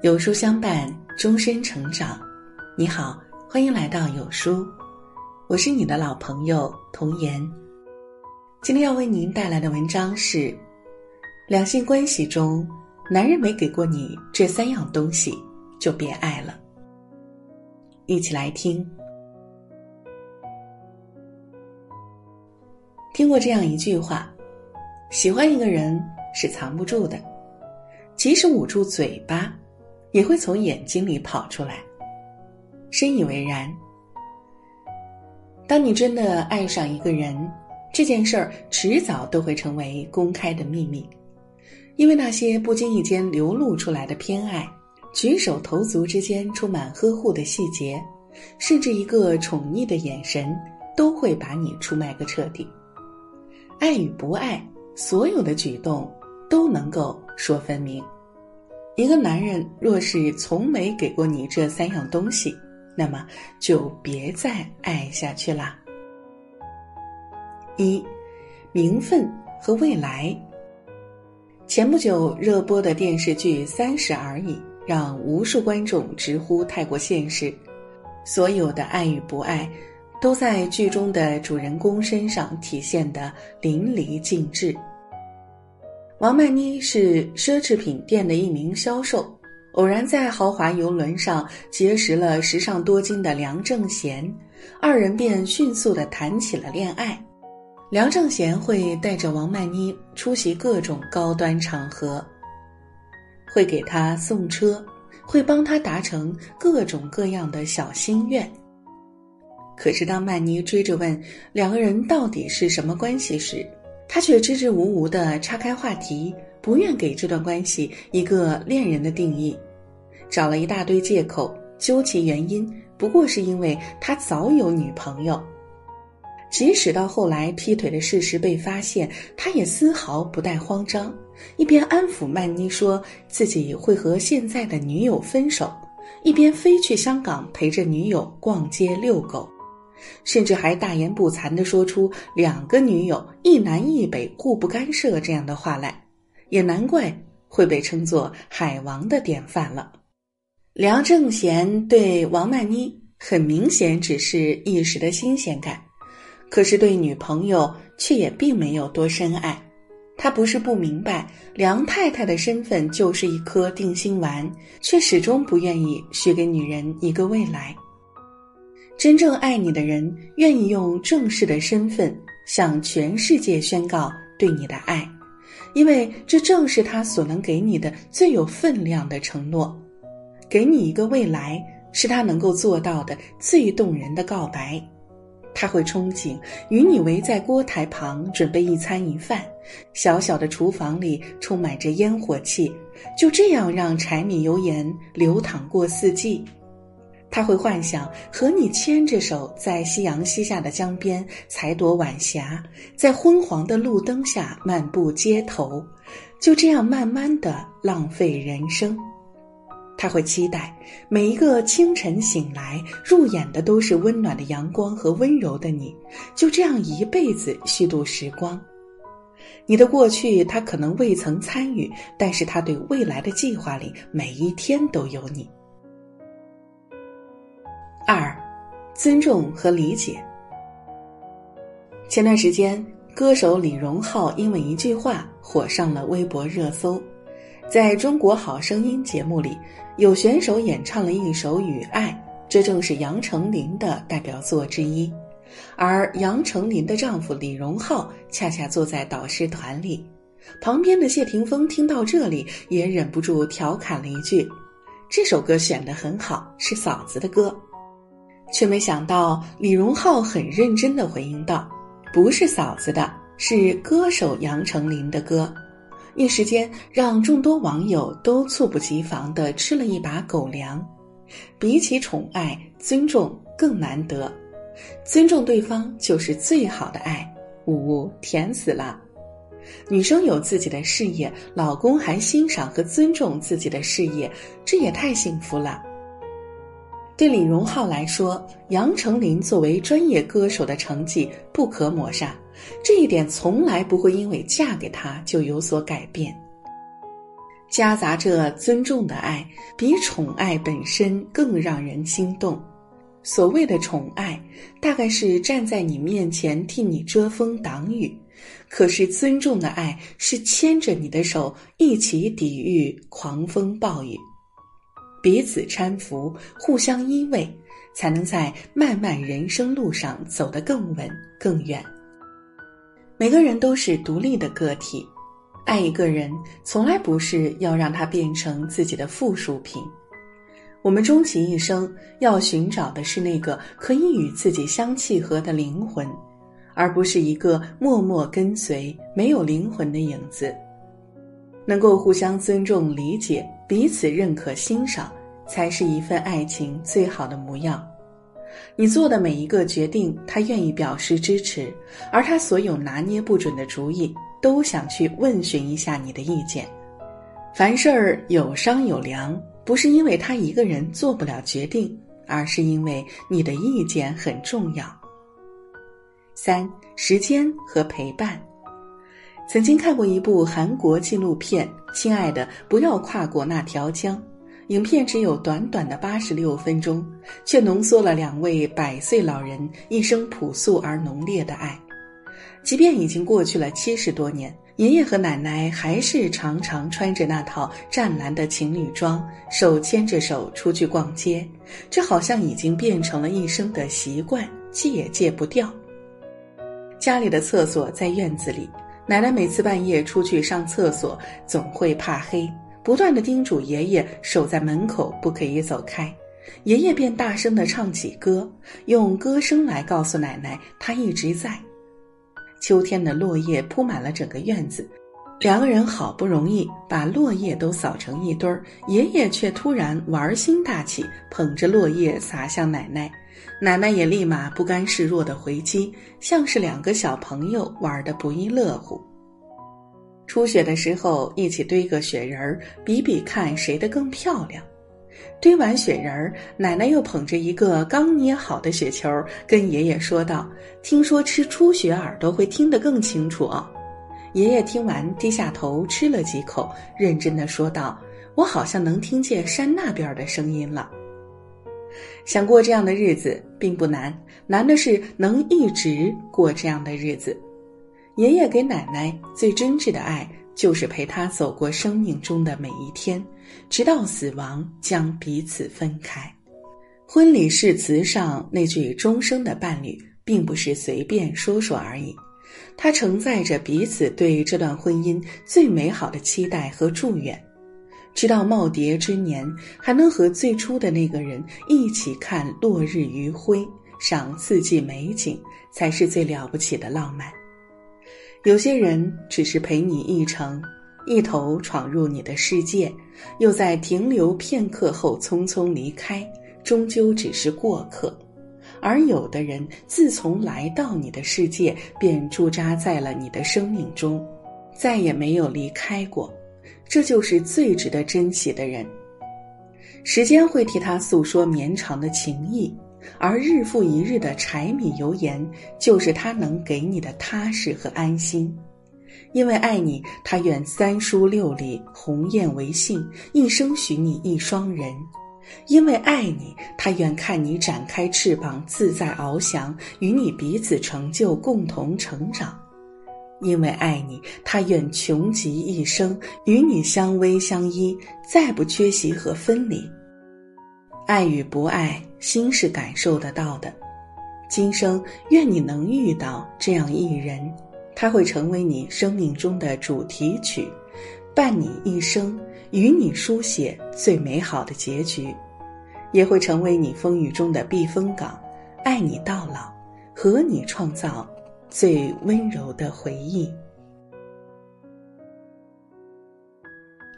有书相伴，终身成长。你好，欢迎来到有书，我是你的老朋友童言。今天要为您带来的文章是：两性关系中，男人没给过你这三样东西，就别爱了。一起来听。听过这样一句话：喜欢一个人是藏不住的。即使捂住嘴巴，也会从眼睛里跑出来。深以为然。当你真的爱上一个人，这件事儿迟早都会成为公开的秘密，因为那些不经意间流露出来的偏爱，举手投足之间充满呵护的细节，甚至一个宠溺的眼神，都会把你出卖个彻底。爱与不爱，所有的举动。都能够说分明。一个男人若是从没给过你这三样东西，那么就别再爱下去啦。一，名分和未来。前不久热播的电视剧《三十而已》，让无数观众直呼太过现实。所有的爱与不爱，都在剧中的主人公身上体现的淋漓尽致。王曼妮是奢侈品店的一名销售，偶然在豪华游轮上结识了时尚多金的梁正贤，二人便迅速的谈起了恋爱。梁正贤会带着王曼妮出席各种高端场合，会给她送车，会帮她达成各种各样的小心愿。可是当曼妮追着问两个人到底是什么关系时，他却支支吾吾地岔开话题，不愿给这段关系一个恋人的定义，找了一大堆借口，究其原因，不过是因为他早有女朋友。即使到后来劈腿的事实被发现，他也丝毫不带慌张，一边安抚曼妮说自己会和现在的女友分手，一边飞去香港陪着女友逛街遛狗。甚至还大言不惭地说出“两个女友，一南一北，互不干涉”这样的话来，也难怪会被称作海王的典范了。梁正贤对王曼妮很明显只是一时的新鲜感，可是对女朋友却也并没有多深爱。他不是不明白梁太太的身份就是一颗定心丸，却始终不愿意许给女人一个未来。真正爱你的人，愿意用正式的身份向全世界宣告对你的爱，因为这正是他所能给你的最有分量的承诺。给你一个未来，是他能够做到的最动人的告白。他会憧憬与你围在锅台旁准备一餐一饭，小小的厨房里充满着烟火气，就这样让柴米油盐流淌过四季。他会幻想和你牵着手，在夕阳西下的江边采朵晚霞，在昏黄的路灯下漫步街头，就这样慢慢的浪费人生。他会期待每一个清晨醒来，入眼的都是温暖的阳光和温柔的你，就这样一辈子虚度时光。你的过去他可能未曾参与，但是他对未来的计划里每一天都有你。二，尊重和理解。前段时间，歌手李荣浩因为一句话火上了微博热搜。在中国好声音节目里，有选手演唱了一首《雨爱》，这正是杨丞琳的代表作之一。而杨丞琳的丈夫李荣浩恰恰坐在导师团里，旁边的谢霆锋听到这里，也忍不住调侃了一句：“这首歌选的很好，是嫂子的歌。”却没想到，李荣浩很认真的回应道：“不是嫂子的，是歌手杨丞琳的歌。”一时间，让众多网友都猝不及防的吃了一把狗粮。比起宠爱，尊重更难得。尊重对方就是最好的爱。呜呜，甜死了！女生有自己的事业，老公还欣赏和尊重自己的事业，这也太幸福了。对李荣浩来说，杨丞琳作为专业歌手的成绩不可抹杀，这一点从来不会因为嫁给他就有所改变。夹杂着尊重的爱，比宠爱本身更让人心动。所谓的宠爱，大概是站在你面前替你遮风挡雨；可是尊重的爱，是牵着你的手一起抵御狂风暴雨，彼此搀扶，互相依偎，才能在漫漫人生路上走得更稳更远。每个人都是独立的个体。爱一个人，从来不是要让他变成自己的附属品。我们终其一生要寻找的是那个可以与自己相契合的灵魂，而不是一个默默跟随、没有灵魂的影子。能够互相尊重、理解，彼此认可、欣赏，才是一份爱情最好的模样。你做的每一个决定，他愿意表示支持，而他所有拿捏不准的主意。都想去问询一下你的意见。凡事儿有商有量，不是因为他一个人做不了决定，而是因为你的意见很重要。三、时间和陪伴。曾经看过一部韩国纪录片《亲爱的，不要跨过那条江》，影片只有短短的八十六分钟，却浓缩了两位百岁老人一生朴素而浓烈的爱。即便已经过去了七十多年，爷爷和奶奶还是常常穿着那套湛蓝的情侣装，手牵着手出去逛街。这好像已经变成了一生的习惯，戒也戒不掉。家里的厕所在院子里，奶奶每次半夜出去上厕所，总会怕黑，不断的叮嘱爷爷守在门口，不可以走开。爷爷便大声的唱起歌，用歌声来告诉奶奶他一直在。秋天的落叶铺满了整个院子，两个人好不容易把落叶都扫成一堆儿，爷爷却突然玩心大起，捧着落叶洒向奶奶，奶奶也立马不甘示弱的回击，像是两个小朋友玩的不亦乐乎。初雪的时候，一起堆个雪人儿，比比看谁的更漂亮。堆完雪人儿，奶奶又捧着一个刚捏好的雪球，跟爷爷说道：“听说吃初雪耳朵会听得更清楚哦。”爷爷听完，低下头吃了几口，认真的说道：“我好像能听见山那边的声音了。”想过这样的日子并不难，难的是能一直过这样的日子。爷爷给奶奶最真挚的爱。就是陪她走过生命中的每一天，直到死亡将彼此分开。婚礼誓词上那句“终生的伴侣”，并不是随便说说而已，它承载着彼此对这段婚姻最美好的期待和祝愿。直到耄耋之年，还能和最初的那个人一起看落日余晖，赏四季美景，才是最了不起的浪漫。有些人只是陪你一程，一头闯入你的世界，又在停留片刻后匆匆离开，终究只是过客；而有的人自从来到你的世界，便驻扎在了你的生命中，再也没有离开过。这就是最值得珍惜的人。时间会替他诉说绵长的情谊。而日复一日的柴米油盐，就是他能给你的踏实和安心。因为爱你，他愿三书六礼，鸿雁为信，一生许你一双人；因为爱你，他愿看你展开翅膀，自在翱翔，与你彼此成就，共同成长；因为爱你，他愿穷极一生，与你相偎相依，再不缺席和分离。爱与不爱，心是感受得到的。今生愿你能遇到这样一人，他会成为你生命中的主题曲，伴你一生，与你书写最美好的结局，也会成为你风雨中的避风港，爱你到老，和你创造最温柔的回忆。